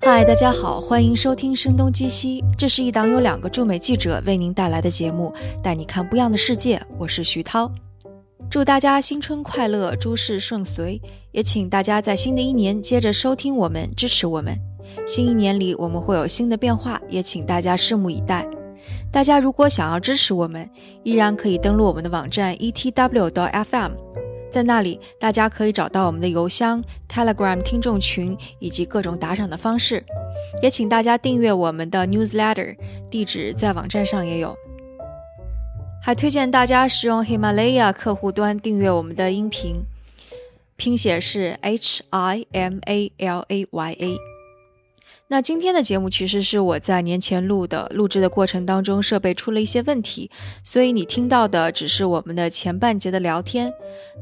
嗨，大家好，欢迎收听《声东击西》，这是一档由两个驻美记者为您带来的节目，带你看不一样的世界。我是徐涛，祝大家新春快乐，诸事顺遂。也请大家在新的一年接着收听我们，支持我们。新一年里我们会有新的变化，也请大家拭目以待。大家如果想要支持我们，依然可以登录我们的网站 etw.fm，在那里大家可以找到我们的邮箱、Telegram 听众群以及各种打赏的方式。也请大家订阅我们的 newsletter，地址在网站上也有。还推荐大家使用 Himalaya 客户端订阅我们的音频，拼写是 H I M A L A Y A。那今天的节目其实是我在年前录的，录制的过程当中设备出了一些问题，所以你听到的只是我们的前半节的聊天，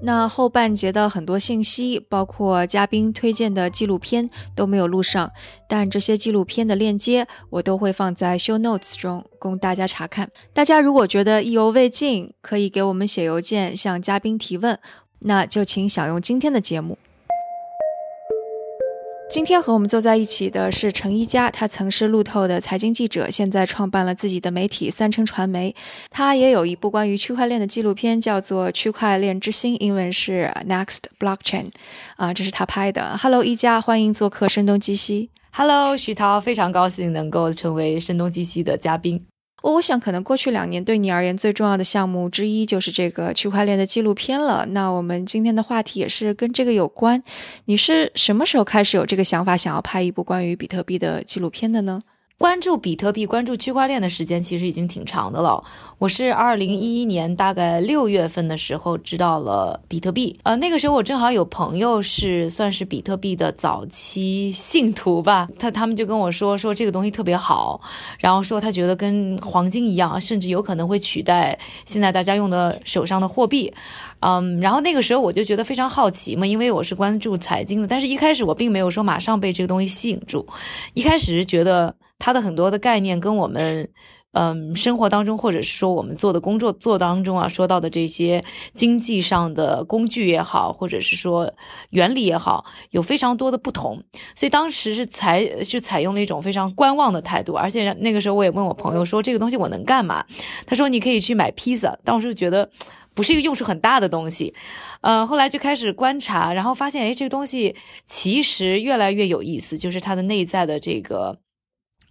那后半节的很多信息，包括嘉宾推荐的纪录片都没有录上，但这些纪录片的链接我都会放在 show notes 中供大家查看。大家如果觉得意犹未尽，可以给我们写邮件向嘉宾提问，那就请享用今天的节目。今天和我们坐在一起的是陈一佳，他曾是路透的财经记者，现在创办了自己的媒体三称传媒。他也有一部关于区块链的纪录片，叫做《区块链之星》，英文是 Next Blockchain，啊，这是他拍的。Hello，一佳，欢迎做客声东击西。Hello，徐涛，非常高兴能够成为声东击西的嘉宾。我我想，可能过去两年对你而言最重要的项目之一就是这个区块链的纪录片了。那我们今天的话题也是跟这个有关。你是什么时候开始有这个想法，想要拍一部关于比特币的纪录片的呢？关注比特币、关注区块链的时间其实已经挺长的了。我是二零一一年大概六月份的时候知道了比特币，呃，那个时候我正好有朋友是算是比特币的早期信徒吧，他他们就跟我说说这个东西特别好，然后说他觉得跟黄金一样，甚至有可能会取代现在大家用的手上的货币，嗯，然后那个时候我就觉得非常好奇嘛，因为我是关注财经的，但是一开始我并没有说马上被这个东西吸引住，一开始觉得。它的很多的概念跟我们，嗯，生活当中或者是说我们做的工作做当中啊，说到的这些经济上的工具也好，或者是说原理也好，有非常多的不同。所以当时是采是采用了一种非常观望的态度，而且那个时候我也问我朋友说这个东西我能干嘛？他说你可以去买披萨。当时觉得不是一个用处很大的东西，呃，后来就开始观察，然后发现哎，这个东西其实越来越有意思，就是它的内在的这个。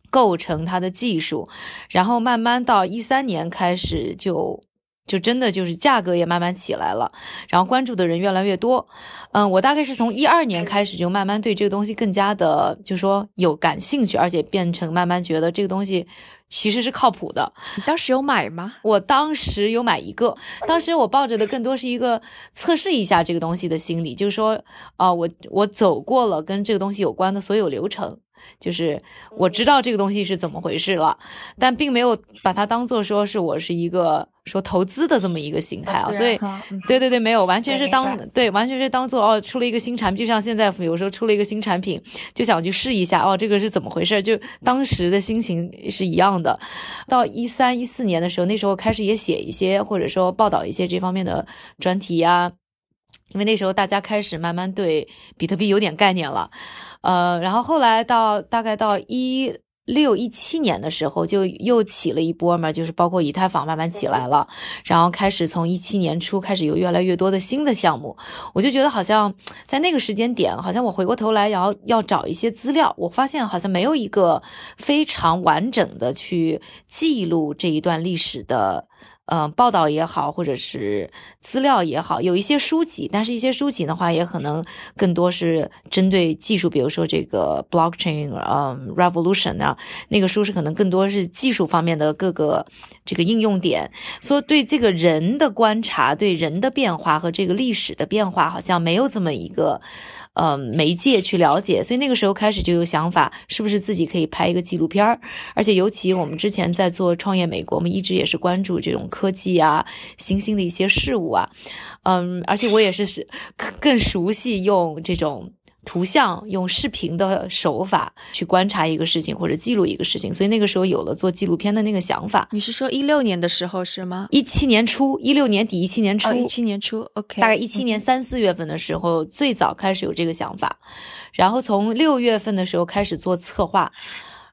构成它的技术，然后慢慢到一三年开始就就真的就是价格也慢慢起来了，然后关注的人越来越多。嗯，我大概是从一二年开始就慢慢对这个东西更加的就说有感兴趣，而且变成慢慢觉得这个东西其实是靠谱的。你当时有买吗？我当时有买一个，当时我抱着的更多是一个测试一下这个东西的心理，就是说啊，我我走过了跟这个东西有关的所有流程。就是我知道这个东西是怎么回事了，但并没有把它当做说是我是一个说投资的这么一个形态啊，所以对对对，没有完全是当对完全是当做哦出了一个新产品，就像现在有时候出了一个新产品，就想去试一下哦这个是怎么回事，就当时的心情是一样的。到一三一四年的时候，那时候开始也写一些或者说报道一些这方面的专题呀。因为那时候大家开始慢慢对比特币有点概念了，呃，然后后来到大概到一六一七年的时候，就又起了一波嘛，就是包括以太坊慢慢起来了，然后开始从一七年初开始有越来越多的新的项目，我就觉得好像在那个时间点，好像我回过头来要要找一些资料，我发现好像没有一个非常完整的去记录这一段历史的。嗯，报道也好，或者是资料也好，有一些书籍，但是一些书籍的话，也可能更多是针对技术，比如说这个 blockchain，嗯，revolution 啊，那个书是可能更多是技术方面的各个这个应用点，说对这个人的观察，对人的变化和这个历史的变化，好像没有这么一个。呃，媒介去了解，所以那个时候开始就有想法，是不是自己可以拍一个纪录片儿？而且尤其我们之前在做创业美国，我们一直也是关注这种科技啊、新兴的一些事物啊，嗯，而且我也是是更熟悉用这种。图像、用视频的手法去观察一个事情或者记录一个事情，所以那个时候有了做纪录片的那个想法。你是说一六年的时候是吗？一七年初，一六年底，一七年初，一七年初，OK，大概一七年三四月份的时候，最早开始有这个想法，然后从六月份的时候开始做策划。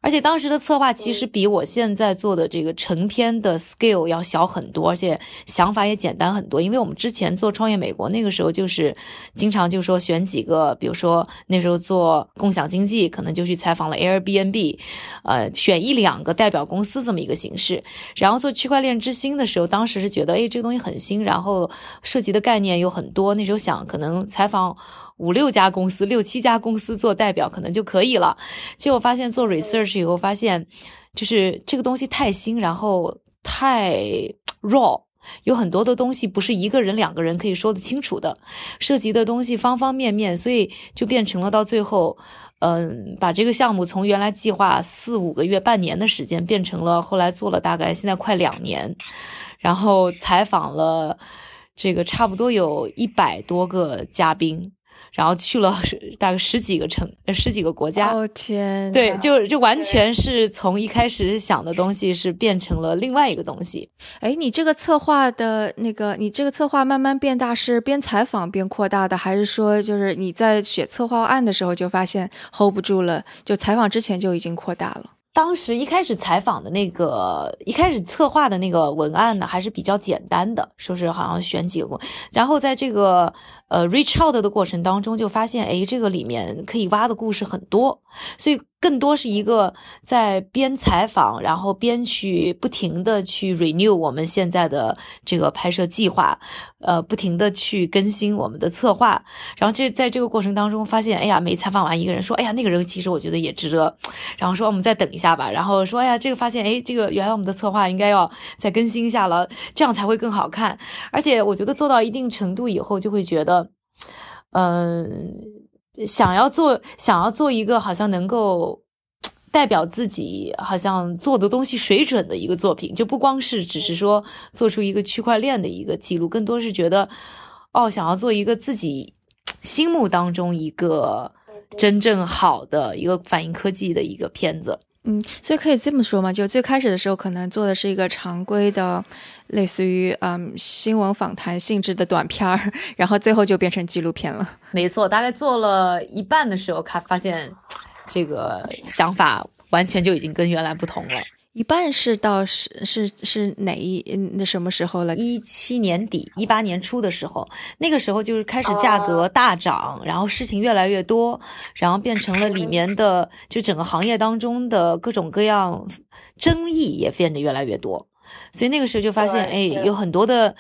而且当时的策划其实比我现在做的这个成片的 scale 要小很多，而且想法也简单很多。因为我们之前做创业美国那个时候，就是经常就说选几个，比如说那时候做共享经济，可能就去采访了 Airbnb，呃，选一两个代表公司这么一个形式。然后做区块链之星的时候，当时是觉得，哎，这个东西很新，然后涉及的概念有很多。那时候想可能采访。五六家公司、六七家公司做代表可能就可以了。结果发现做 research 以后，发现就是这个东西太新，然后太 raw，有很多的东西不是一个人、两个人可以说得清楚的，涉及的东西方方面面，所以就变成了到最后，嗯，把这个项目从原来计划四五个月、半年的时间，变成了后来做了大概现在快两年，然后采访了这个差不多有一百多个嘉宾。然后去了大概十几个城，十几个国家。哦天！对，就就完全是从一开始想的东西是变成了另外一个东西。哎，你这个策划的那个，你这个策划慢慢变大是边采访边扩大的，还是说就是你在写策划案的时候就发现 hold 不住了，就采访之前就已经扩大了？当时一开始采访的那个，一开始策划的那个文案呢，还是比较简单的，说是好像选几个，然后在这个呃 reach out 的过程当中，就发现，哎，这个里面可以挖的故事很多，所以。更多是一个在边采访，然后边去不停的去 renew 我们现在的这个拍摄计划，呃，不停的去更新我们的策划。然后这在这个过程当中发现，哎呀，每采访完一个人说，哎呀，那个人其实我觉得也值得。然后说我们再等一下吧。然后说，哎呀，这个发现，哎，这个原来我们的策划应该要再更新一下了，这样才会更好看。而且我觉得做到一定程度以后，就会觉得，嗯。想要做，想要做一个好像能够代表自己，好像做的东西水准的一个作品，就不光是只是说做出一个区块链的一个记录，更多是觉得，哦，想要做一个自己心目当中一个真正好的一个反映科技的一个片子。嗯，所以可以这么说嘛，就最开始的时候可能做的是一个常规的，类似于嗯新闻访谈性质的短片儿，然后最后就变成纪录片了。没错，大概做了一半的时候，看发现这个想法完全就已经跟原来不同了。一半是到是是是哪一那什么时候了？一七年底，一八年初的时候，那个时候就是开始价格大涨，然后事情越来越多，然后变成了里面的就整个行业当中的各种各样争议也变得越来越多，所以那个时候就发现，哎，有很多的。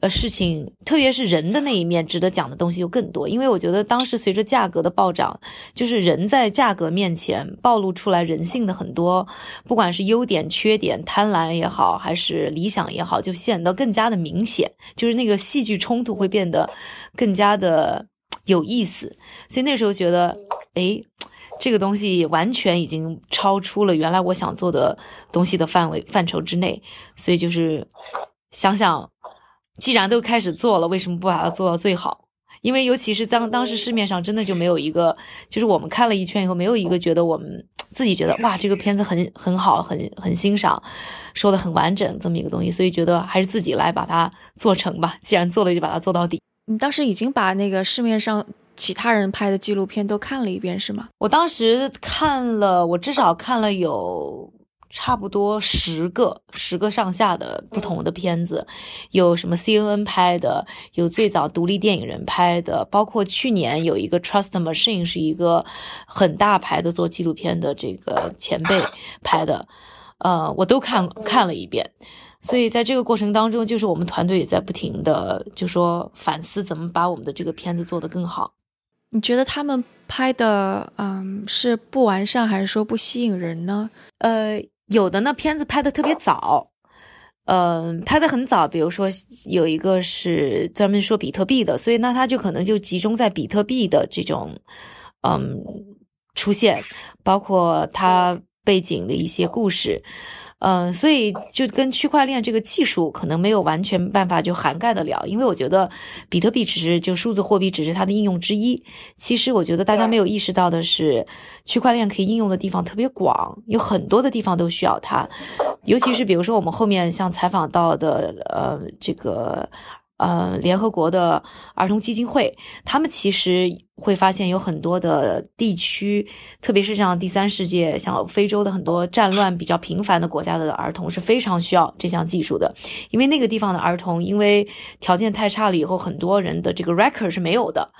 呃，事情特别是人的那一面，值得讲的东西就更多。因为我觉得当时随着价格的暴涨，就是人在价格面前暴露出来人性的很多，不管是优点、缺点、贪婪也好，还是理想也好，就显得更加的明显。就是那个戏剧冲突会变得更加的有意思。所以那时候觉得，哎，这个东西完全已经超出了原来我想做的东西的范围范畴之内。所以就是想想。既然都开始做了，为什么不把它做到最好？因为尤其是当当时市面上真的就没有一个，就是我们看了一圈以后，没有一个觉得我们自己觉得哇，这个片子很很好，很很欣赏，说的很完整这么一个东西，所以觉得还是自己来把它做成吧。既然做了，就把它做到底。你当时已经把那个市面上其他人拍的纪录片都看了一遍是吗？我当时看了，我至少看了有。差不多十个、十个上下的不同的片子，有什么 CNN 拍的，有最早独立电影人拍的，包括去年有一个 Trust Machine 是一个很大牌的做纪录片的这个前辈拍的，呃，我都看看了一遍。所以在这个过程当中，就是我们团队也在不停的就说反思怎么把我们的这个片子做得更好。你觉得他们拍的，嗯，是不完善，还是说不吸引人呢？呃。有的呢，片子拍的特别早，嗯，拍的很早。比如说有一个是专门说比特币的，所以那他就可能就集中在比特币的这种，嗯，出现，包括他背景的一些故事，嗯，所以就跟区块链这个技术可能没有完全办法就涵盖得了，因为我觉得比特币只是就数字货币只是它的应用之一。其实我觉得大家没有意识到的是，区块链可以应用的地方特别广，有很多的地方都需要它。尤其是比如说我们后面像采访到的呃这个。呃，联合国的儿童基金会，他们其实会发现有很多的地区，特别是像第三世界、像非洲的很多战乱比较频繁的国家的儿童是非常需要这项技术的，因为那个地方的儿童因为条件太差了，以后很多人的这个 record 是没有的，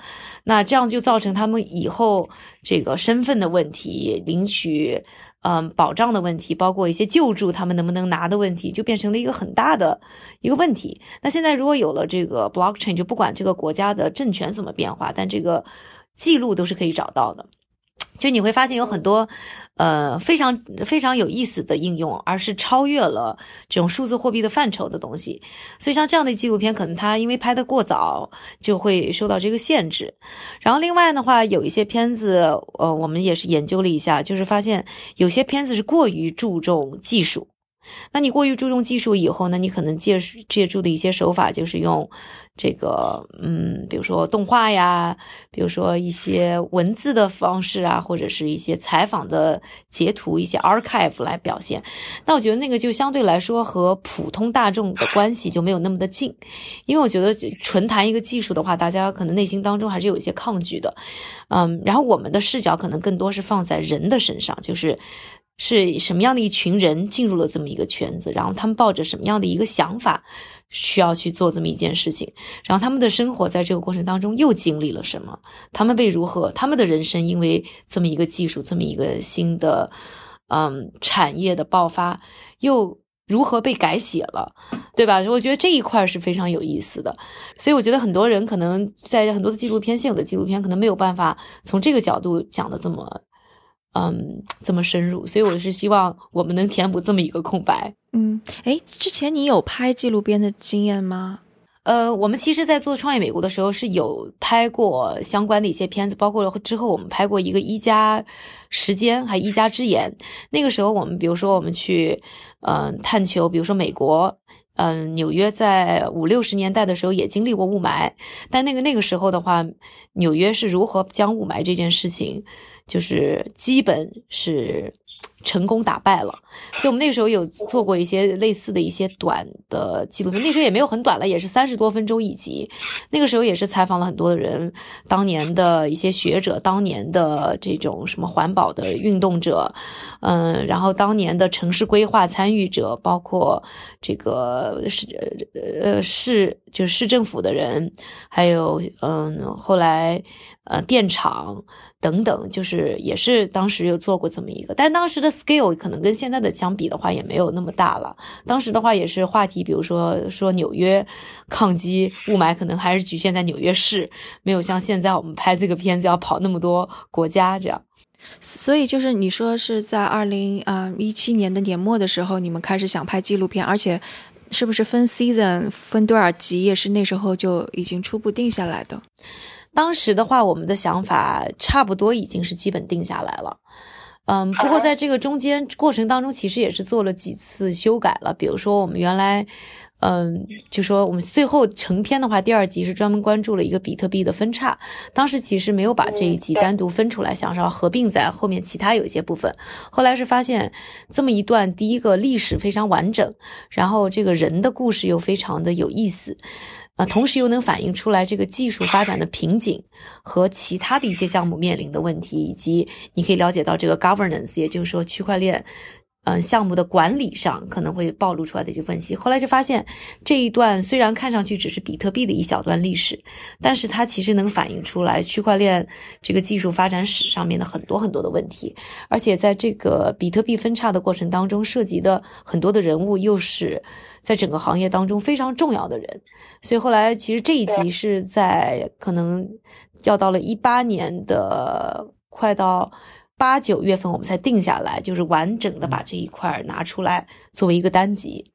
那这样就造成他们以后这个身份的问题，领取。嗯，保障的问题，包括一些救助，他们能不能拿的问题，就变成了一个很大的一个问题。那现在如果有了这个 blockchain，就不管这个国家的政权怎么变化，但这个记录都是可以找到的。就你会发现有很多，呃，非常非常有意思的应用，而是超越了这种数字货币的范畴的东西。所以像这样的纪录片，可能它因为拍的过早，就会受到这个限制。然后另外的话，有一些片子，呃，我们也是研究了一下，就是发现有些片子是过于注重技术。那你过于注重技术以后呢？你可能借借助的一些手法就是用这个，嗯，比如说动画呀，比如说一些文字的方式啊，或者是一些采访的截图、一些 archive 来表现。那我觉得那个就相对来说和普通大众的关系就没有那么的近，因为我觉得纯谈一个技术的话，大家可能内心当中还是有一些抗拒的，嗯，然后我们的视角可能更多是放在人的身上，就是。是什么样的一群人进入了这么一个圈子，然后他们抱着什么样的一个想法，需要去做这么一件事情，然后他们的生活在这个过程当中又经历了什么？他们被如何？他们的人生因为这么一个技术，这么一个新的，嗯，产业的爆发，又如何被改写了？对吧？我觉得这一块是非常有意思的，所以我觉得很多人可能在很多的纪录片，现有的纪录片可能没有办法从这个角度讲的这么。嗯，这么深入，所以我是希望我们能填补这么一个空白。嗯，哎，之前你有拍纪录片的经验吗？呃，我们其实，在做创业美国的时候，是有拍过相关的一些片子，包括之后我们拍过一个一家时间，还一家之言。那个时候，我们比如说我们去嗯探求，比如说美国，嗯纽约在五六十年代的时候也经历过雾霾，但那个那个时候的话，纽约是如何将雾霾这件事情。就是基本是成功打败了，所以我们那个时候有做过一些类似的一些短的纪录片，那时候也没有很短了，也是三十多分钟一集。那个时候也是采访了很多的人，当年的一些学者，当年的这种什么环保的运动者，嗯，然后当年的城市规划参与者，包括这个市呃市就是市政府的人，还有嗯后来呃电厂。等等，就是也是当时有做过这么一个，但当时的 scale 可能跟现在的相比的话也没有那么大了。当时的话也是话题，比如说说纽约抗击雾霾，可能还是局限在纽约市，没有像现在我们拍这个片子要跑那么多国家这样。所以就是你说是在二零啊一七年的年末的时候，你们开始想拍纪录片，而且是不是分 season 分多少集也是那时候就已经初步定下来的。当时的话，我们的想法差不多已经是基本定下来了，嗯，不过在这个中间过程当中，其实也是做了几次修改了。比如说，我们原来，嗯，就说我们最后成片的话，第二集是专门关注了一个比特币的分叉。当时其实没有把这一集单独分出来，想要合并在后面其他有一些部分。后来是发现这么一段，第一个历史非常完整，然后这个人的故事又非常的有意思。啊，同时又能反映出来这个技术发展的瓶颈和其他的一些项目面临的问题，以及你可以了解到这个 governance，也就是说区块链。嗯，项目的管理上可能会暴露出来的一些分析，后来就发现这一段虽然看上去只是比特币的一小段历史，但是它其实能反映出来区块链这个技术发展史上面的很多很多的问题，而且在这个比特币分叉的过程当中，涉及的很多的人物又是在整个行业当中非常重要的人，所以后来其实这一集是在可能要到了一八年的快到。八九月份我们才定下来，就是完整的把这一块拿出来作为一个单集。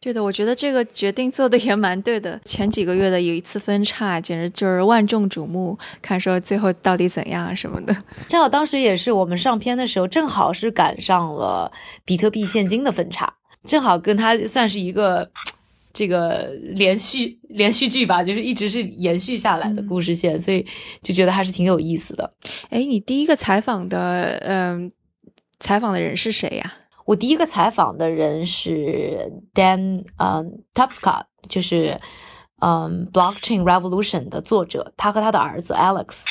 对的，我觉得这个决定做的也蛮对的。前几个月的有一次分叉，简直就是万众瞩目，看说最后到底怎样什么的。正好当时也是我们上片的时候，正好是赶上了比特币现金的分叉，正好跟它算是一个这个连续连续剧吧，就是一直是延续下来的故事线，所以就觉得还是挺有意思的。哎，你第一个采访的，嗯，采访的人是谁呀？我第一个采访的人是 Dan，嗯，Topscott，就是嗯，Blockchain Revolution 的作者，他和他的儿子 Alex。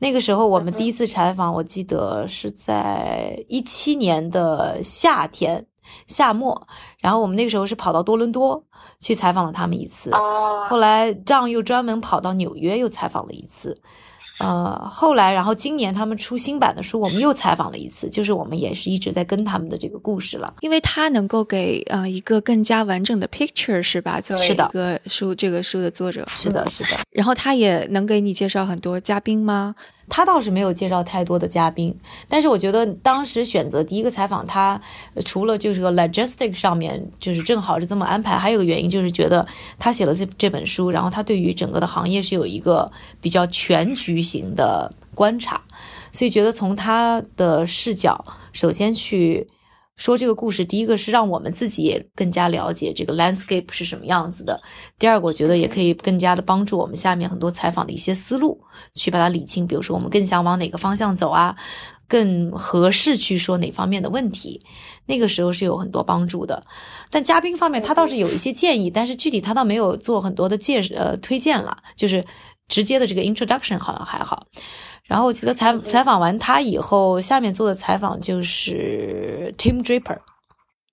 那个时候我们第一次采访，我记得是在一七年的夏天夏末，然后我们那个时候是跑到多伦多去采访了他们一次，后来这样又专门跑到纽约又采访了一次。呃，后来，然后今年他们出新版的书，我们又采访了一次，就是我们也是一直在跟他们的这个故事了，因为他能够给呃一个更加完整的 picture，是吧？作为一个书这个书的作者，是的，是的。然后他也能给你介绍很多嘉宾吗？他倒是没有介绍太多的嘉宾，但是我觉得当时选择第一个采访他，除了就是个 logistic 上面就是正好是这么安排，还有个原因就是觉得他写了这这本书，然后他对于整个的行业是有一个比较全局型的观察，所以觉得从他的视角，首先去。说这个故事，第一个是让我们自己也更加了解这个 landscape 是什么样子的。第二个，我觉得也可以更加的帮助我们下面很多采访的一些思路，去把它理清。比如说，我们更想往哪个方向走啊，更合适去说哪方面的问题，那个时候是有很多帮助的。但嘉宾方面，他倒是有一些建议，但是具体他倒没有做很多的介呃推荐了，就是直接的这个 introduction 好像还好。然后我记得采采访完他以后，下面做的采访就是 Tim Draper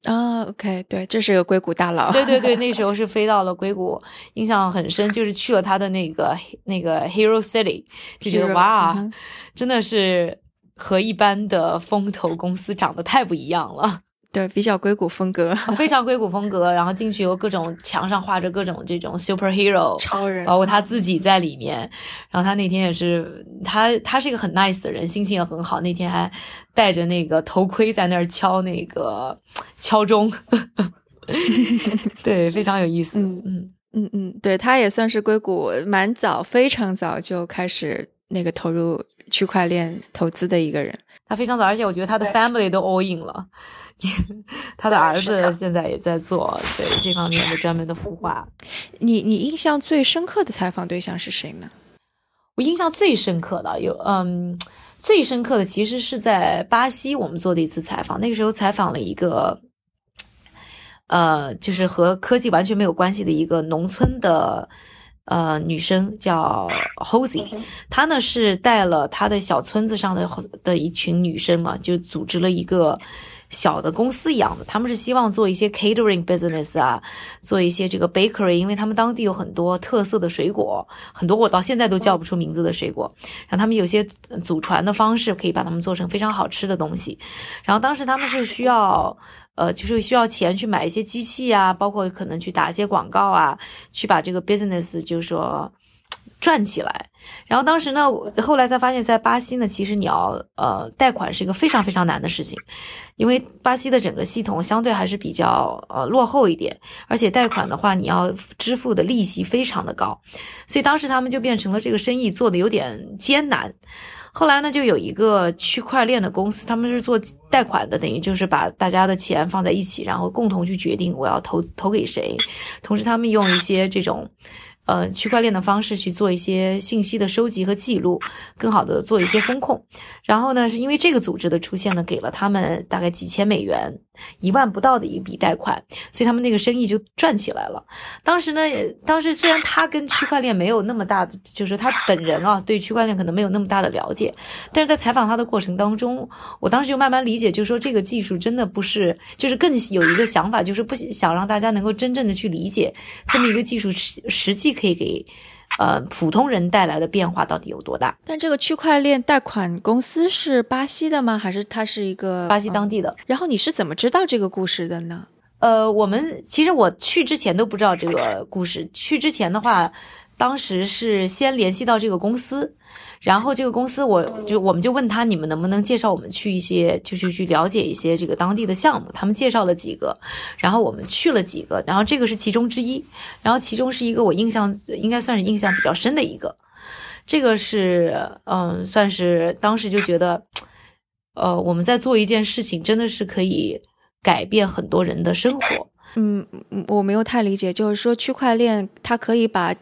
啊，OK，对，这是个硅谷大佬，对对对，那时候是飞到了硅谷，印象很深，就是去了他的那个那个 Hero City，就觉得哇，真的是和一般的风投公司长得太不一样了。对，比较硅谷风格，非常硅谷风格。然后进去有各种墙上画着各种这种 superhero 超人，包括他自己在里面。然后他那天也是，他他是一个很 nice 的人，心情也很好。那天还戴着那个头盔在那儿敲那个敲钟，对，非常有意思。嗯嗯嗯嗯，对他也算是硅谷蛮早，非常早就开始那个投入区块链投资的一个人。他非常早，而且我觉得他的 family 都 all in 了。他的儿子 现在也在做对这方面的专门的孵化。你你印象最深刻的采访对象是谁呢？我印象最深刻的有，嗯，最深刻的其实是在巴西我们做的一次采访。那个时候采访了一个，呃，就是和科技完全没有关系的一个农村的呃女生，叫 Hosey。她呢是带了她的小村子上的的一群女生嘛，就组织了一个。小的公司一样的，他们是希望做一些 catering business 啊，做一些这个 bakery，因为他们当地有很多特色的水果，很多我到现在都叫不出名字的水果，然后他们有些祖传的方式可以把它们做成非常好吃的东西。然后当时他们是需要，呃，就是需要钱去买一些机器啊，包括可能去打一些广告啊，去把这个 business 就是说。赚起来，然后当时呢，我后来才发现，在巴西呢，其实你要呃贷款是一个非常非常难的事情，因为巴西的整个系统相对还是比较呃落后一点，而且贷款的话，你要支付的利息非常的高，所以当时他们就变成了这个生意做的有点艰难。后来呢，就有一个区块链的公司，他们是做贷款的，等于就是把大家的钱放在一起，然后共同去决定我要投投给谁，同时他们用一些这种。呃，区块链的方式去做一些信息的收集和记录，更好的做一些风控。然后呢，是因为这个组织的出现呢，给了他们大概几千美元，一万不到的一笔贷款，所以他们那个生意就赚起来了。当时呢，当时虽然他跟区块链没有那么大的，就是他本人啊，对区块链可能没有那么大的了解，但是在采访他的过程当中，我当时就慢慢理解，就是说这个技术真的不是，就是更有一个想法，就是不想让大家能够真正的去理解这么一个技术实实际。可以给，呃，普通人带来的变化到底有多大？但这个区块链贷款公司是巴西的吗？还是它是一个巴西当地的？然后你是怎么知道这个故事的呢？呃，我们其实我去之前都不知道这个故事。去之前的话，当时是先联系到这个公司，然后这个公司我就我们就问他，你们能不能介绍我们去一些，就是去了解一些这个当地的项目。他们介绍了几个，然后我们去了几个，然后这个是其中之一，然后其中是一个我印象应该算是印象比较深的一个，这个是嗯，算是当时就觉得，呃，我们在做一件事情，真的是可以改变很多人的生活。嗯，我没有太理解，就是说区块链它可以把。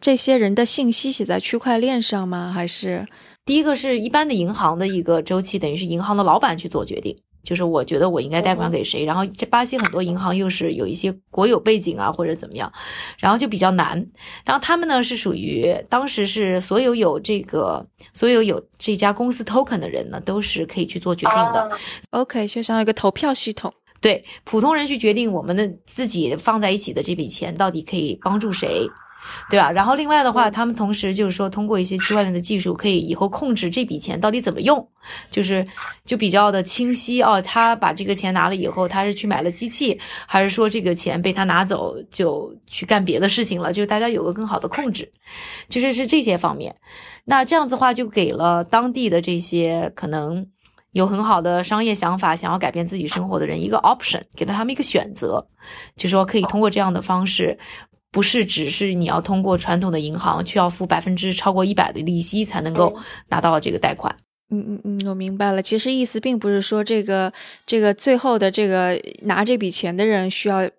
这些人的信息写在区块链上吗？还是第一个是一般的银行的一个周期，等于是银行的老板去做决定，就是我觉得我应该贷款给谁。然后这巴西很多银行又是有一些国有背景啊，或者怎么样，然后就比较难。然后他们呢是属于当时是所有有这个所有有这家公司 token 的人呢，都是可以去做决定的。OK，就像一个投票系统，对普通人去决定我们的自己放在一起的这笔钱到底可以帮助谁。对吧？然后另外的话，他们同时就是说，通过一些区块链的技术，可以以后控制这笔钱到底怎么用，就是就比较的清晰哦。他把这个钱拿了以后，他是去买了机器，还是说这个钱被他拿走就去干别的事情了？就是大家有个更好的控制，就是是这些方面。那这样子的话，就给了当地的这些可能有很好的商业想法、想要改变自己生活的人一个 option，给了他们一个选择，就说可以通过这样的方式。不是只是你要通过传统的银行，需要付百分之超过一百的利息才能够拿到这个贷款。嗯嗯嗯，我明白了。其实意思并不是说这个这个最后的这个拿这笔钱的人需要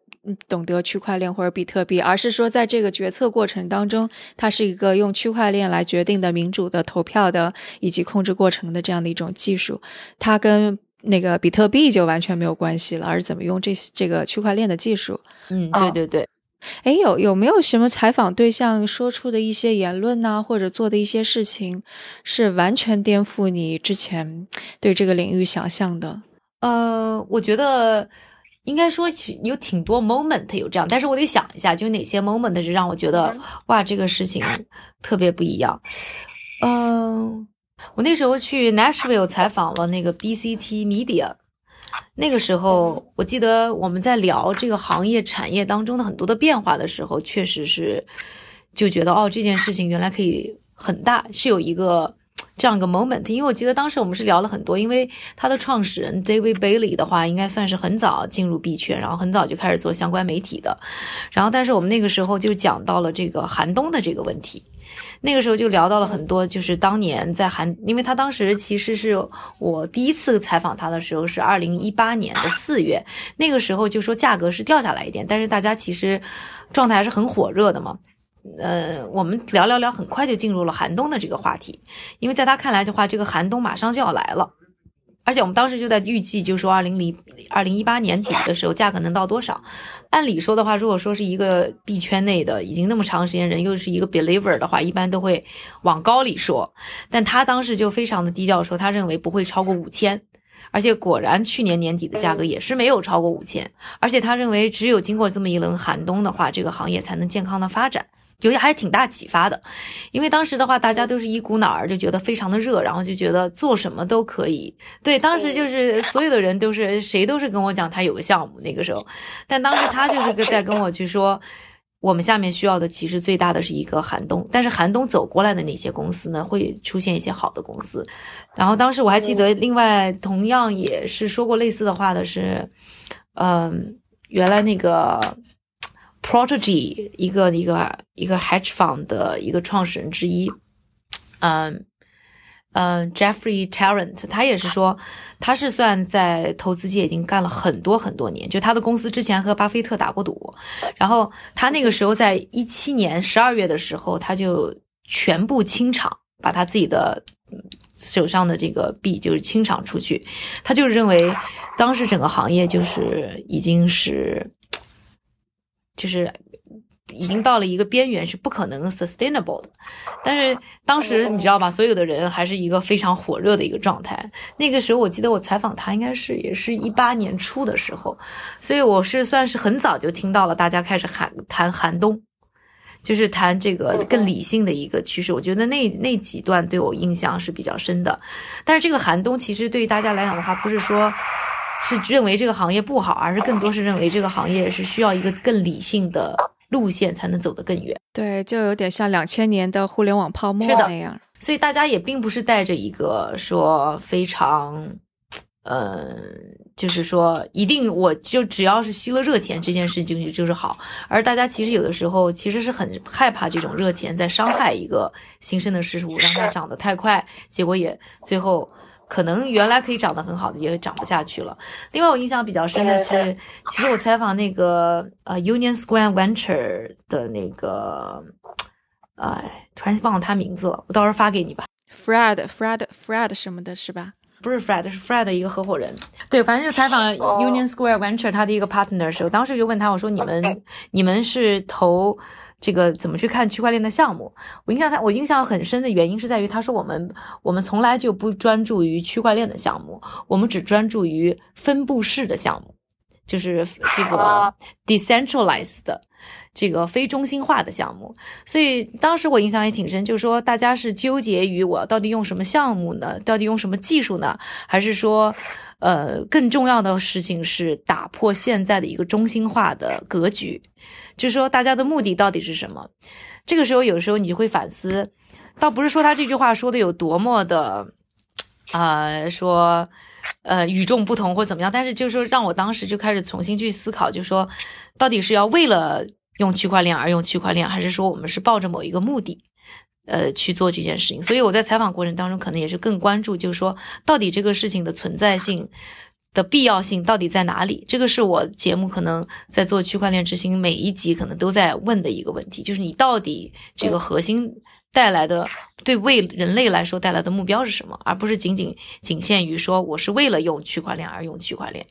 懂得区块链或者比特币，而是说在这个决策过程当中，它是一个用区块链来决定的民主的投票的以及控制过程的这样的一种技术。它跟那个比特币就完全没有关系了，而是怎么用这这个区块链的技术。嗯，对对对。哎，有有没有什么采访对象说出的一些言论呢，或者做的一些事情，是完全颠覆你之前对这个领域想象的？呃，我觉得应该说有挺多 moment 有这样，但是我得想一下，就哪些 moment 是让我觉得哇，这个事情特别不一样。嗯，我那时候去 Nashville 采访了那个 BCT Media。那个时候，我记得我们在聊这个行业产业当中的很多的变化的时候，确实是就觉得哦，这件事情原来可以很大，是有一个这样一个 moment。因为我记得当时我们是聊了很多，因为他的创始人 David Bailey 的话，应该算是很早进入币圈，然后很早就开始做相关媒体的。然后，但是我们那个时候就讲到了这个寒冬的这个问题。那个时候就聊到了很多，就是当年在韩，因为他当时其实是我第一次采访他的时候是二零一八年的四月，那个时候就说价格是掉下来一点，但是大家其实状态还是很火热的嘛。呃，我们聊聊聊，很快就进入了寒冬的这个话题，因为在他看来的话，这个寒冬马上就要来了。而且我们当时就在预计，就是说二零零二零一八年底的时候，价格能到多少？按理说的话，如果说是一个币圈内的已经那么长时间人，又是一个 believer 的话，一般都会往高里说。但他当时就非常的低调，说他认为不会超过五千。而且果然去年年底的价格也是没有超过五千。而且他认为，只有经过这么一轮寒冬的话，这个行业才能健康的发展。有些还挺大启发的，因为当时的话，大家都是一股脑儿就觉得非常的热，然后就觉得做什么都可以。对，当时就是所有的人都是谁都是跟我讲他有个项目那个时候，但当时他就是在跟我去说，我们下面需要的其实最大的是一个寒冬，但是寒冬走过来的那些公司呢，会出现一些好的公司。然后当时我还记得，另外同样也是说过类似的话的是，嗯，原来那个。Prodigy 一个一个一个 hedge fund 的一个创始人之一，嗯嗯，Jeffrey Tarrant，他也是说，他是算在投资界已经干了很多很多年，就他的公司之前和巴菲特打过赌，然后他那个时候在一七年十二月的时候，他就全部清场，把他自己的手上的这个币就是清场出去，他就认为当时整个行业就是已经是。就是已经到了一个边缘，是不可能 sustainable 的。但是当时你知道吧，所有的人还是一个非常火热的一个状态。那个时候我记得我采访他，应该是也是一八年初的时候，所以我是算是很早就听到了大家开始喊谈寒冬，就是谈这个更理性的一个趋势。我觉得那那几段对我印象是比较深的。但是这个寒冬其实对于大家来讲的话，不是说。是认为这个行业不好，而是更多是认为这个行业是需要一个更理性的路线才能走得更远。对，就有点像两千年的互联网泡沫那样。所以大家也并不是带着一个说非常。呃，就是说，一定我就只要是吸了热钱，这件事情就是好。而大家其实有的时候其实是很害怕这种热钱在伤害一个新生的事物，让它长得太快，结果也最后可能原来可以长得很好的也长不下去了。另外，我印象比较深的是，其实我采访那个呃 Union Square Venture 的那个，哎，突然忘了他名字了，我到时候发给你吧。Fred，Fred，Fred 什么的是吧？不是 Fred，是 Fred 的一个合伙人。对，反正就采访 Union Square Venture 他的一个 partner 的时候，当时就问他，我说你们你们是投这个怎么去看区块链的项目？我印象他我印象很深的原因是在于他说我们我们从来就不专注于区块链的项目，我们只专注于分布式的项目，就是这个 decentralized 的。这个非中心化的项目，所以当时我印象也挺深，就是说大家是纠结于我到底用什么项目呢？到底用什么技术呢？还是说，呃，更重要的事情是打破现在的一个中心化的格局，就是说大家的目的到底是什么？这个时候有时候你就会反思，倒不是说他这句话说的有多么的，啊，说，呃，与众不同或怎么样，但是就是说让我当时就开始重新去思考，就是说到底是要为了。用区块链而用区块链，还是说我们是抱着某一个目的，呃去做这件事情？所以我在采访过程当中，可能也是更关注，就是说到底这个事情的存在性的必要性到底在哪里？这个是我节目可能在做区块链执行每一集可能都在问的一个问题，就是你到底这个核心带来的对为人类来说带来的目标是什么，而不是仅仅仅限于说我是为了用区块链而用区块链。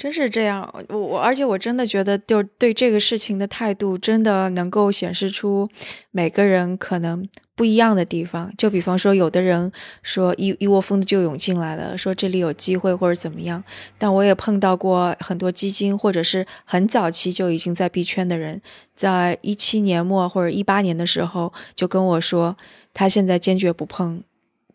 真是这样，我我而且我真的觉得，就对这个事情的态度，真的能够显示出每个人可能不一样的地方。就比方说，有的人说一一窝蜂的就涌进来了，说这里有机会或者怎么样。但我也碰到过很多基金，或者是很早期就已经在币圈的人，在一七年末或者一八年的时候就跟我说，他现在坚决不碰。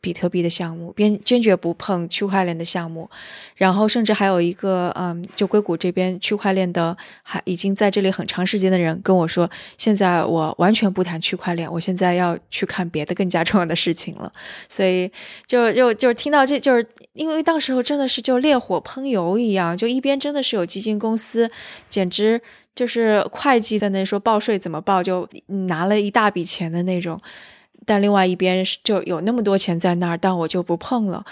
比特币的项目，坚坚决不碰区块链的项目，然后甚至还有一个，嗯，就硅谷这边区块链的，还已经在这里很长时间的人跟我说，现在我完全不谈区块链，我现在要去看别的更加重要的事情了。所以就就就听到这就是因为当时候真的是就烈火烹油一样，就一边真的是有基金公司，简直就是会计在那说报税怎么报，就拿了一大笔钱的那种。但另外一边就有那么多钱在那儿，但我就不碰了。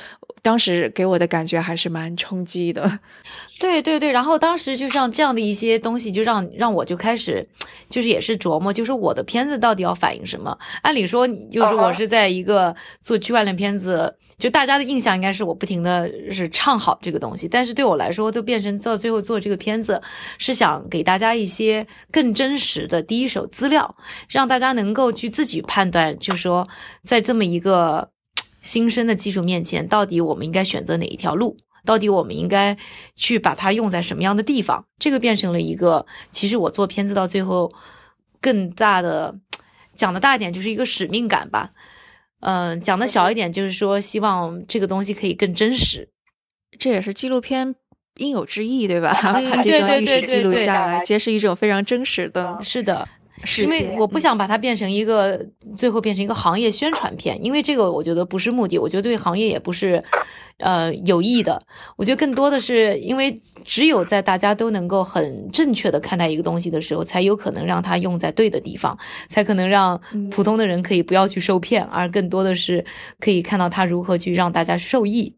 当时给我的感觉还是蛮冲击的。对对对，然后当时就像这样的一些东西，就让让我就开始，就是也是琢磨，就是我的片子到底要反映什么？按理说，就是我是在一个做区块链片子。就大家的印象应该是我不停的是唱好这个东西，但是对我来说，都变成到最后做这个片子，是想给大家一些更真实的第一手资料，让大家能够去自己判断，就说在这么一个新生的技术面前，到底我们应该选择哪一条路，到底我们应该去把它用在什么样的地方，这个变成了一个，其实我做片子到最后更大的讲的大一点，就是一个使命感吧。嗯，讲的小一点，就是说希望这个东西可以更真实，这也是纪录片应有之意，对吧？把这段历史记录下来，揭示一种非常真实的。是的。因为我不想把它变成一个最后变成一个行业宣传片，因为这个我觉得不是目的，我觉得对行业也不是，呃有益的。我觉得更多的是因为只有在大家都能够很正确的看待一个东西的时候，才有可能让它用在对的地方，才可能让普通的人可以不要去受骗，而更多的是可以看到它如何去让大家受益。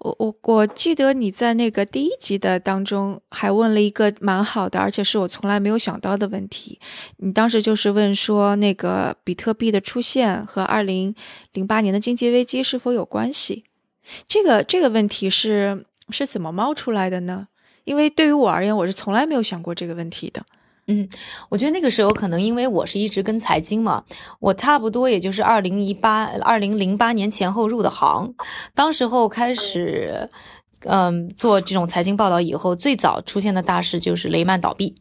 我我我记得你在那个第一集的当中还问了一个蛮好的，而且是我从来没有想到的问题。你当时就是问说，那个比特币的出现和二零零八年的经济危机是否有关系？这个这个问题是是怎么冒出来的呢？因为对于我而言，我是从来没有想过这个问题的。嗯，我觉得那个时候可能因为我是一直跟财经嘛，我差不多也就是二零一八、二零零八年前后入的行，当时候开始，嗯，做这种财经报道以后，最早出现的大事就是雷曼倒闭，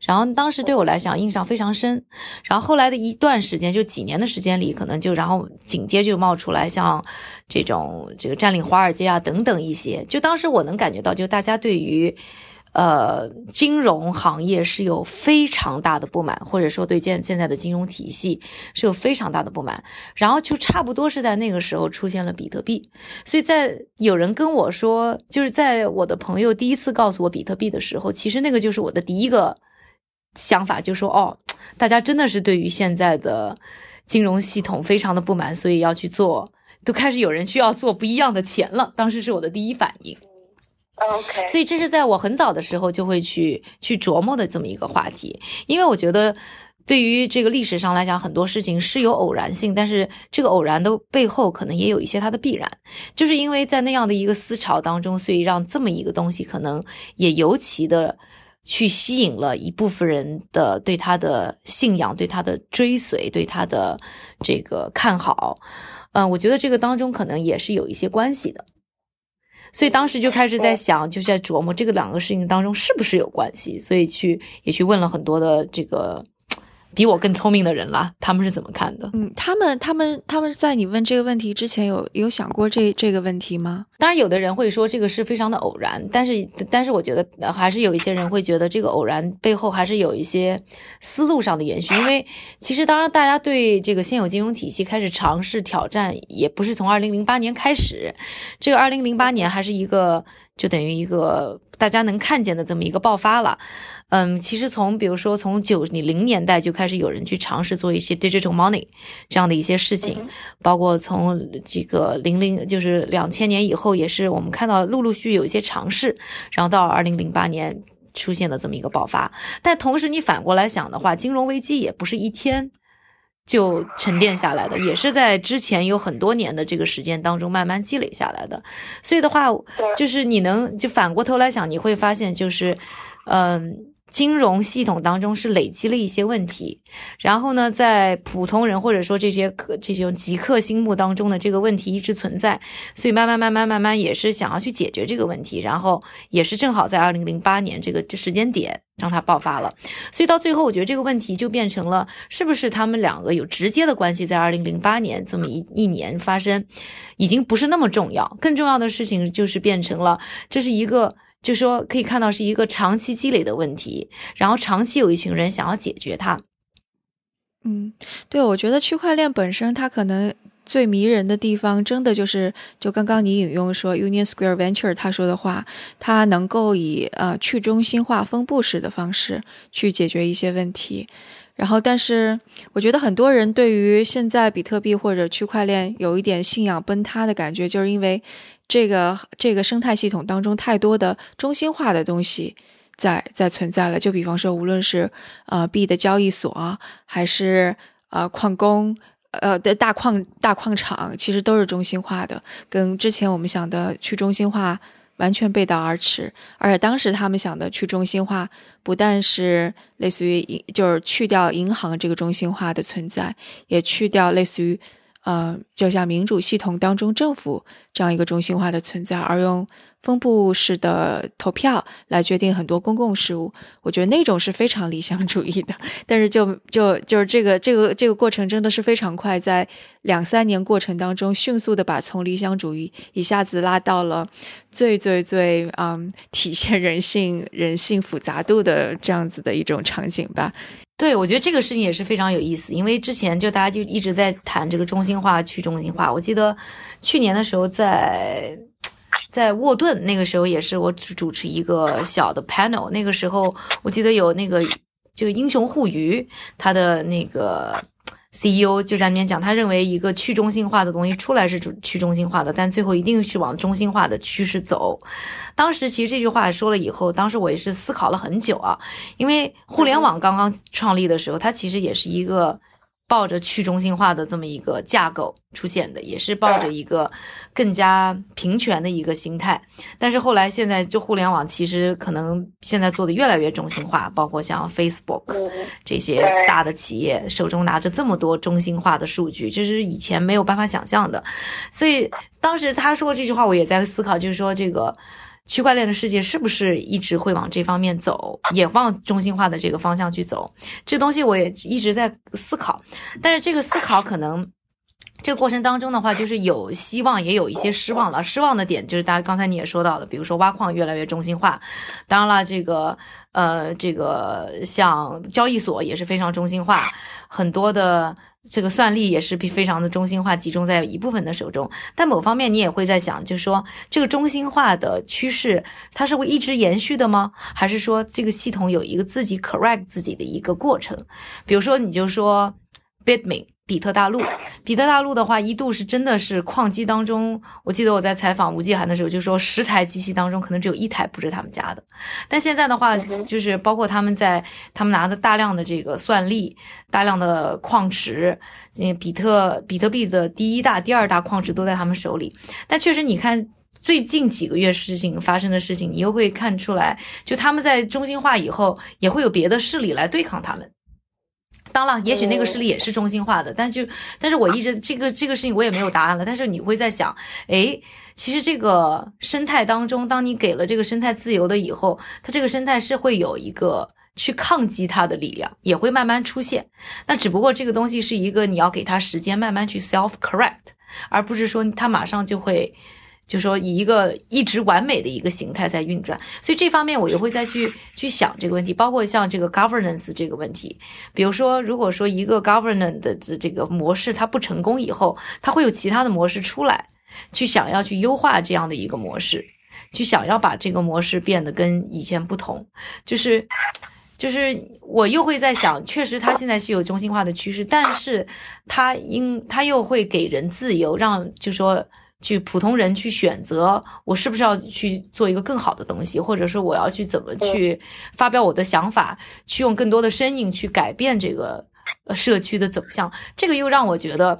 然后当时对我来讲印象非常深，然后后来的一段时间，就几年的时间里，可能就然后紧接就冒出来像这种这个占领华尔街啊等等一些，就当时我能感觉到，就大家对于。呃，金融行业是有非常大的不满，或者说对现现在的金融体系是有非常大的不满。然后就差不多是在那个时候出现了比特币。所以在有人跟我说，就是在我的朋友第一次告诉我比特币的时候，其实那个就是我的第一个想法，就说哦，大家真的是对于现在的金融系统非常的不满，所以要去做，都开始有人需要做不一样的钱了。当时是我的第一反应。OK，所以这是在我很早的时候就会去去琢磨的这么一个话题，因为我觉得对于这个历史上来讲，很多事情是有偶然性，但是这个偶然的背后可能也有一些它的必然，就是因为在那样的一个思潮当中，所以让这么一个东西可能也尤其的去吸引了一部分人的对他的信仰、对他的追随、对他的这个看好，嗯，我觉得这个当中可能也是有一些关系的。所以当时就开始在想，就在琢磨这个两个事情当中是不是有关系，所以去也去问了很多的这个。比我更聪明的人啦，他们是怎么看的？嗯，他们他们他们在你问这个问题之前，有有想过这这个问题吗？当然，有的人会说这个是非常的偶然，但是但是我觉得还是有一些人会觉得这个偶然背后还是有一些思路上的延续。因为其实当然大家对这个现有金融体系开始尝试挑战，也不是从二零零八年开始，这个二零零八年还是一个。就等于一个大家能看见的这么一个爆发了，嗯，其实从比如说从九零年代就开始有人去尝试做一些 digital money 这样的一些事情，包括从这个零零就是两千年以后，也是我们看到陆陆续续有一些尝试，然后到二零零八年出现了这么一个爆发。但同时你反过来想的话，金融危机也不是一天。就沉淀下来的，也是在之前有很多年的这个时间当中慢慢积累下来的。所以的话，就是你能就反过头来想，你会发现就是，嗯。金融系统当中是累积了一些问题，然后呢，在普通人或者说这些客这种极客心目当中的这个问题一直存在，所以慢慢慢慢慢慢也是想要去解决这个问题，然后也是正好在二零零八年这个时间点让它爆发了，所以到最后我觉得这个问题就变成了是不是他们两个有直接的关系，在二零零八年这么一一年发生，已经不是那么重要，更重要的事情就是变成了这是一个。就说可以看到是一个长期积累的问题，然后长期有一群人想要解决它。嗯，对，我觉得区块链本身它可能最迷人的地方，真的就是就刚刚你引用说 Union Square Venture 他说的话，他能够以呃去中心化分布式的方式去解决一些问题。然后，但是我觉得很多人对于现在比特币或者区块链有一点信仰崩塌的感觉，就是因为。这个这个生态系统当中太多的中心化的东西在在存在了，就比方说，无论是呃币的交易所，还是呃矿工，呃的大矿大矿场，其实都是中心化的，跟之前我们想的去中心化完全背道而驰。而且当时他们想的去中心化，不但是类似于就是去掉银行这个中心化的存在，也去掉类似于。呃，就像民主系统当中政府这样一个中心化的存在，而用分布式的投票来决定很多公共事务，我觉得那种是非常理想主义的。但是就就就是这个这个这个过程真的是非常快，在两三年过程当中，迅速的把从理想主义一下子拉到了最最最嗯体现人性人性复杂度的这样子的一种场景吧。对，我觉得这个事情也是非常有意思，因为之前就大家就一直在谈这个中心化、去中心化。我记得去年的时候，在在沃顿那个时候也是我主持一个小的 panel，那个时候我记得有那个就英雄互娱他的那个。CEO 就在那边讲，他认为一个去中心化的东西出来是去中心化的，但最后一定是往中心化的趋势走。当时其实这句话说了以后，当时我也是思考了很久啊，因为互联网刚刚创立的时候，它其实也是一个。抱着去中心化的这么一个架构出现的，也是抱着一个更加平权的一个心态。但是后来现在就互联网其实可能现在做的越来越中心化，包括像 Facebook 这些大的企业手中拿着这么多中心化的数据，这是以前没有办法想象的。所以当时他说这句话，我也在思考，就是说这个。区块链的世界是不是一直会往这方面走，也往中心化的这个方向去走？这东西我也一直在思考，但是这个思考可能这个过程当中的话，就是有希望，也有一些失望了。失望的点就是大家刚才你也说到了，比如说挖矿越来越中心化，当然了，这个呃，这个像交易所也是非常中心化，很多的这个算力也是非常的中心化，集中在一部分的手中。但某方面你也会在想，就是说这个中心化的趋势，它是会一直延续的吗？还是说这个系统有一个自己 correct 自己的一个过程？比如说，你就说 Bitmain。比特大陆，比特大陆的话，一度是真的是矿机当中，我记得我在采访吴继涵的时候，就说十台机器当中可能只有一台不是他们家的。但现在的话，就是包括他们在他们拿的大量的这个算力、大量的矿池，嗯，比特比特币的第一大、第二大矿池都在他们手里。但确实，你看最近几个月事情发生的事情，你又会看出来，就他们在中心化以后，也会有别的势力来对抗他们。当然，也许那个势力也是中心化的，但就，但是我一直这个这个事情我也没有答案了。但是你会在想，哎，其实这个生态当中，当你给了这个生态自由的以后，它这个生态是会有一个去抗击它的力量，也会慢慢出现。那只不过这个东西是一个你要给它时间慢慢去 self correct，而不是说它马上就会。就说以一个一直完美的一个形态在运转，所以这方面我又会再去去想这个问题，包括像这个 governance 这个问题，比如说如果说一个 governance 的这个模式它不成功以后，它会有其他的模式出来，去想要去优化这样的一个模式，去想要把这个模式变得跟以前不同，就是就是我又会在想，确实它现在是有中心化的趋势，但是它应它又会给人自由，让就说。去普通人去选择，我是不是要去做一个更好的东西，或者是我要去怎么去发表我的想法，去用更多的身影去改变这个社区的走向。这个又让我觉得，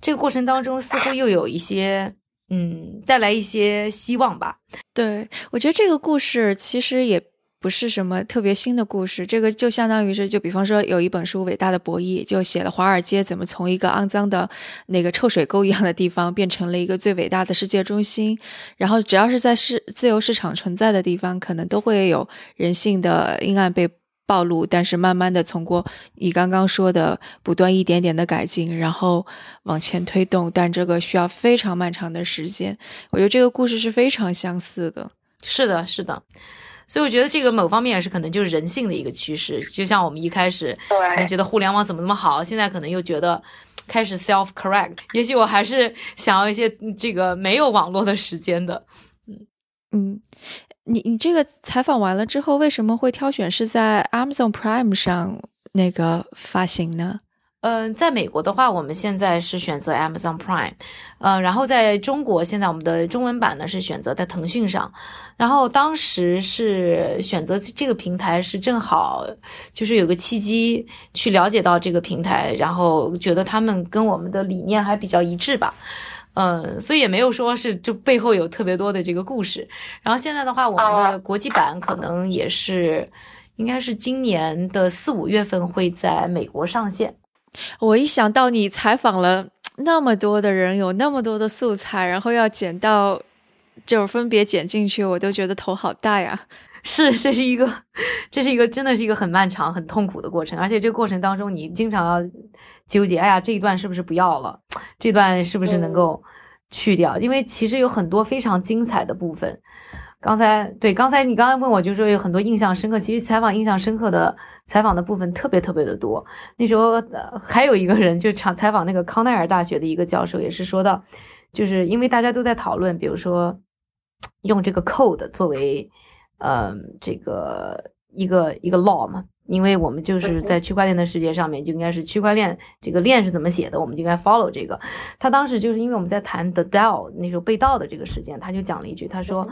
这个过程当中似乎又有一些，嗯，带来一些希望吧。对我觉得这个故事其实也。不是什么特别新的故事，这个就相当于是，就比方说有一本书《伟大的博弈》，就写了华尔街怎么从一个肮脏的那个臭水沟一样的地方，变成了一个最伟大的世界中心。然后只要是在市自由市场存在的地方，可能都会有人性的阴暗被暴露。但是慢慢的，通过你刚刚说的不断一点点的改进，然后往前推动，但这个需要非常漫长的时间。我觉得这个故事是非常相似的。是的，是的。所以我觉得这个某方面也是可能就是人性的一个趋势，就像我们一开始可能觉得互联网怎么那么好，现在可能又觉得开始 self correct。也许我还是想要一些这个没有网络的时间的。嗯嗯，你你这个采访完了之后，为什么会挑选是在 Amazon Prime 上那个发行呢？嗯，在美国的话，我们现在是选择 Amazon Prime，呃，然后在中国，现在我们的中文版呢是选择在腾讯上，然后当时是选择这个平台是正好就是有个契机去了解到这个平台，然后觉得他们跟我们的理念还比较一致吧，嗯，所以也没有说是就背后有特别多的这个故事，然后现在的话，我们的国际版可能也是应该是今年的四五月份会在美国上线。我一想到你采访了那么多的人，有那么多的素材，然后要剪到，就是分别剪进去，我都觉得头好大呀。是，这是一个，这是一个，真的是一个很漫长、很痛苦的过程。而且这个过程当中，你经常要纠结，哎呀，这一段是不是不要了？这段是不是能够去掉？因为其实有很多非常精彩的部分。刚才对，刚才你刚才问我，就说有很多印象深刻。其实采访印象深刻的采访的部分特别特别的多。那时候还有一个人就采采访那个康奈尔大学的一个教授，也是说到，就是因为大家都在讨论，比如说用这个 code 作为，呃，这个一个一个 law 嘛，因为我们就是在区块链的世界上面，就应该是区块链这个链是怎么写的，我们就应该 follow 这个。他当时就是因为我们在谈 the DAO 那时候被盗的这个事件，他就讲了一句，他说。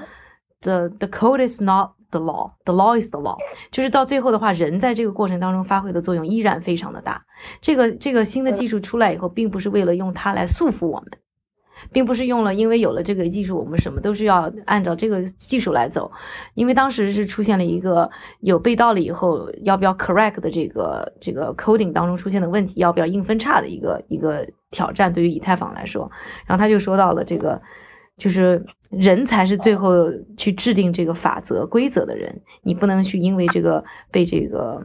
The the code is not the law. The law is the law. 就是到最后的话，人在这个过程当中发挥的作用依然非常的大。这个这个新的技术出来以后，并不是为了用它来束缚我们，并不是用了，因为有了这个技术，我们什么都是要按照这个技术来走。因为当时是出现了一个有被盗了以后要不要 correct 的这个这个 coding 当中出现的问题，要不要硬分叉的一个一个挑战，对于以太坊来说。然后他就说到了这个。就是人才是最后去制定这个法则规则的人，你不能去因为这个被这个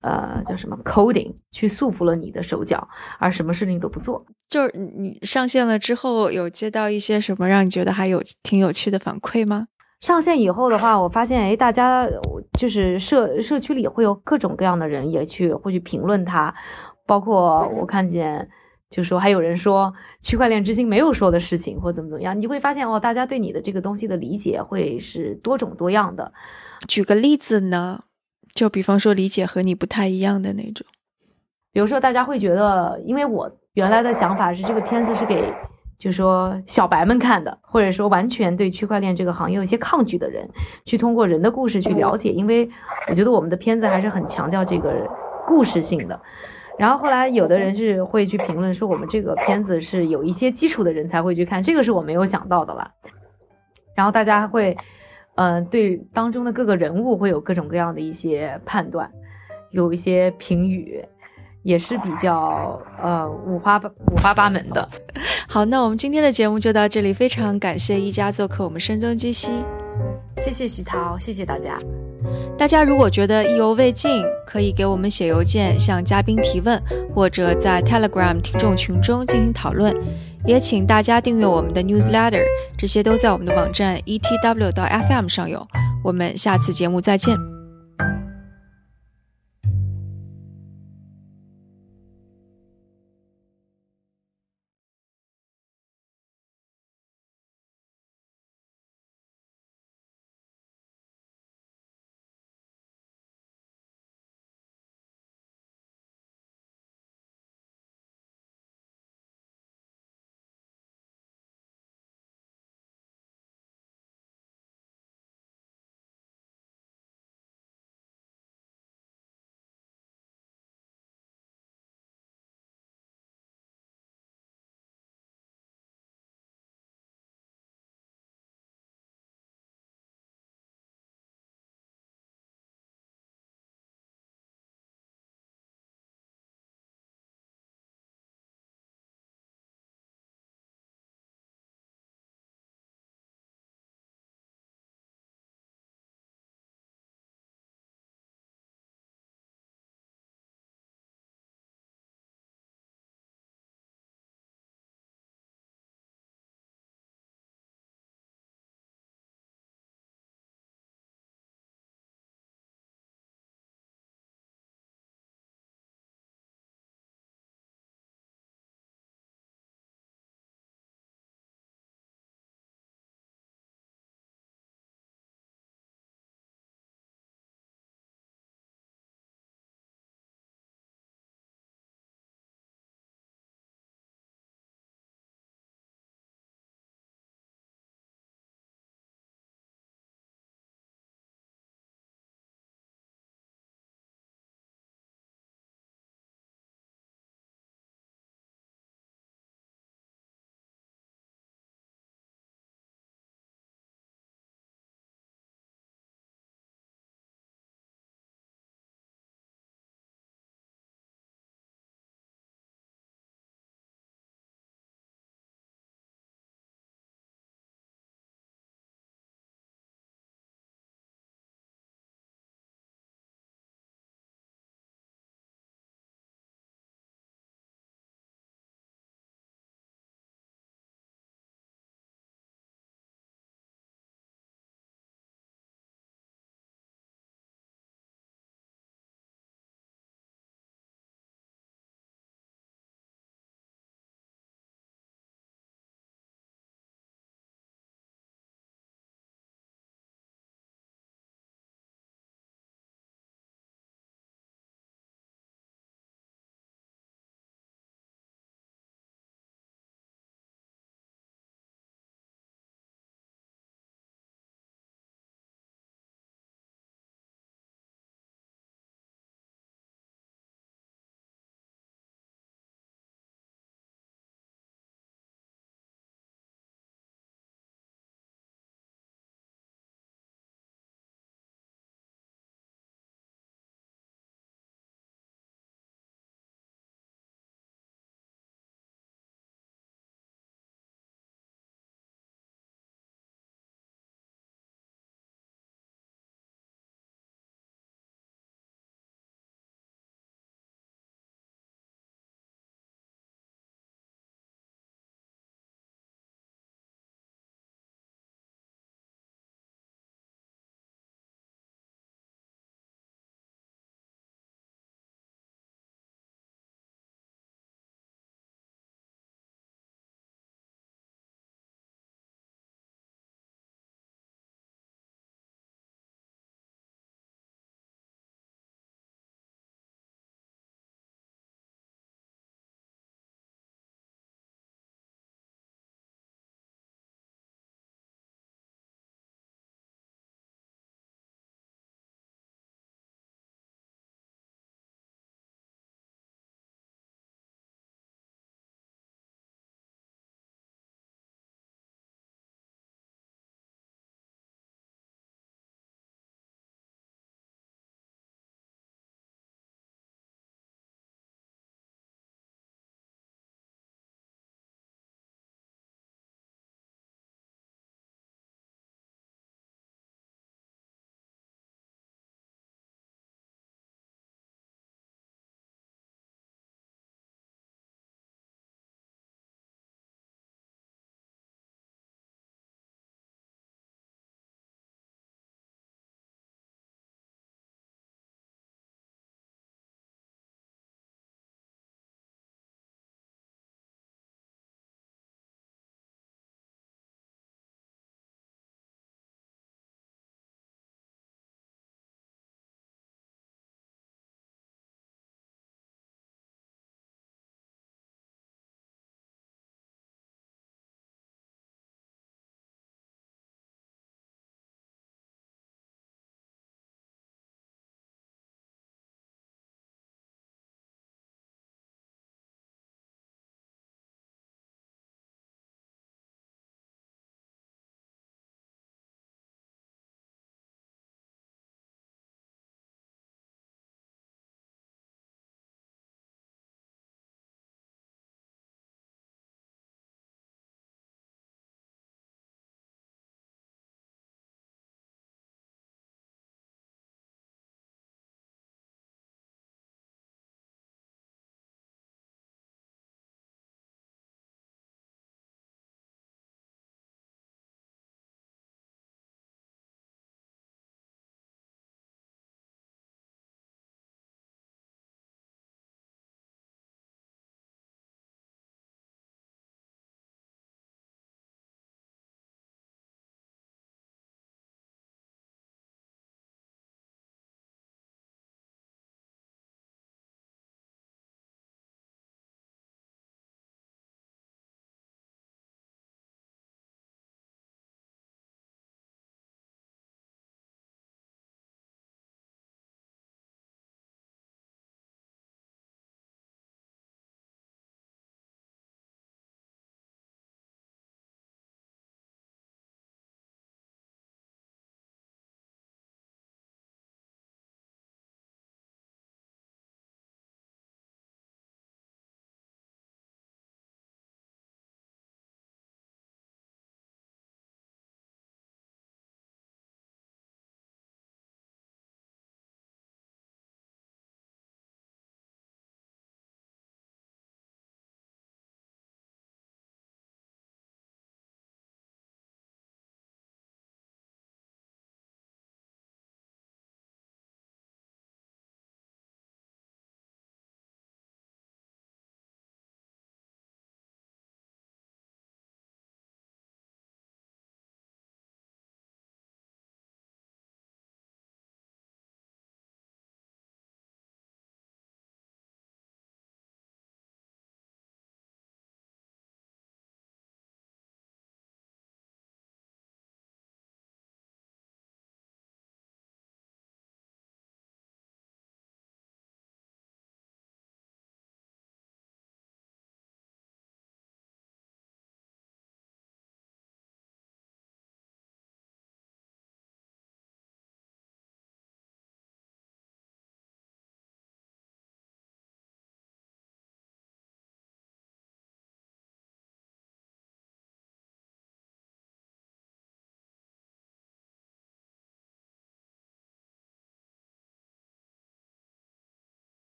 呃，叫什么 coding 去束缚了你的手脚，而什么事情都不做。就是你上线了之后，有接到一些什么让你觉得还有挺有趣的反馈吗？上线以后的话，我发现，哎，大家就是社社区里会有各种各样的人也去会去评论它，包括我看见，就说还有人说区块链之星没有说的事情或怎么怎么样，你会发现哦，大家对你的这个东西的理解会是多种多样的。举个例子呢？就比方说理解和你不太一样的那种，比如说大家会觉得，因为我原来的想法是这个片子是给，就是说小白们看的，或者说完全对区块链这个行业有一些抗拒的人，去通过人的故事去了解，因为我觉得我们的片子还是很强调这个故事性的。然后后来有的人是会去评论说，我们这个片子是有一些基础的人才会去看，这个是我没有想到的了。然后大家会。嗯，对当中的各个人物会有各种各样的一些判断，有一些评语，也是比较呃五花八五花八门的。好，那我们今天的节目就到这里，非常感谢一家做客我们声东击西，谢谢徐涛，谢谢大家。大家如果觉得意犹未尽，可以给我们写邮件向嘉宾提问，或者在 Telegram 听众群中进行讨论。也请大家订阅我们的 newsletter，这些都在我们的网站 etw.fm 上有。我们下次节目再见。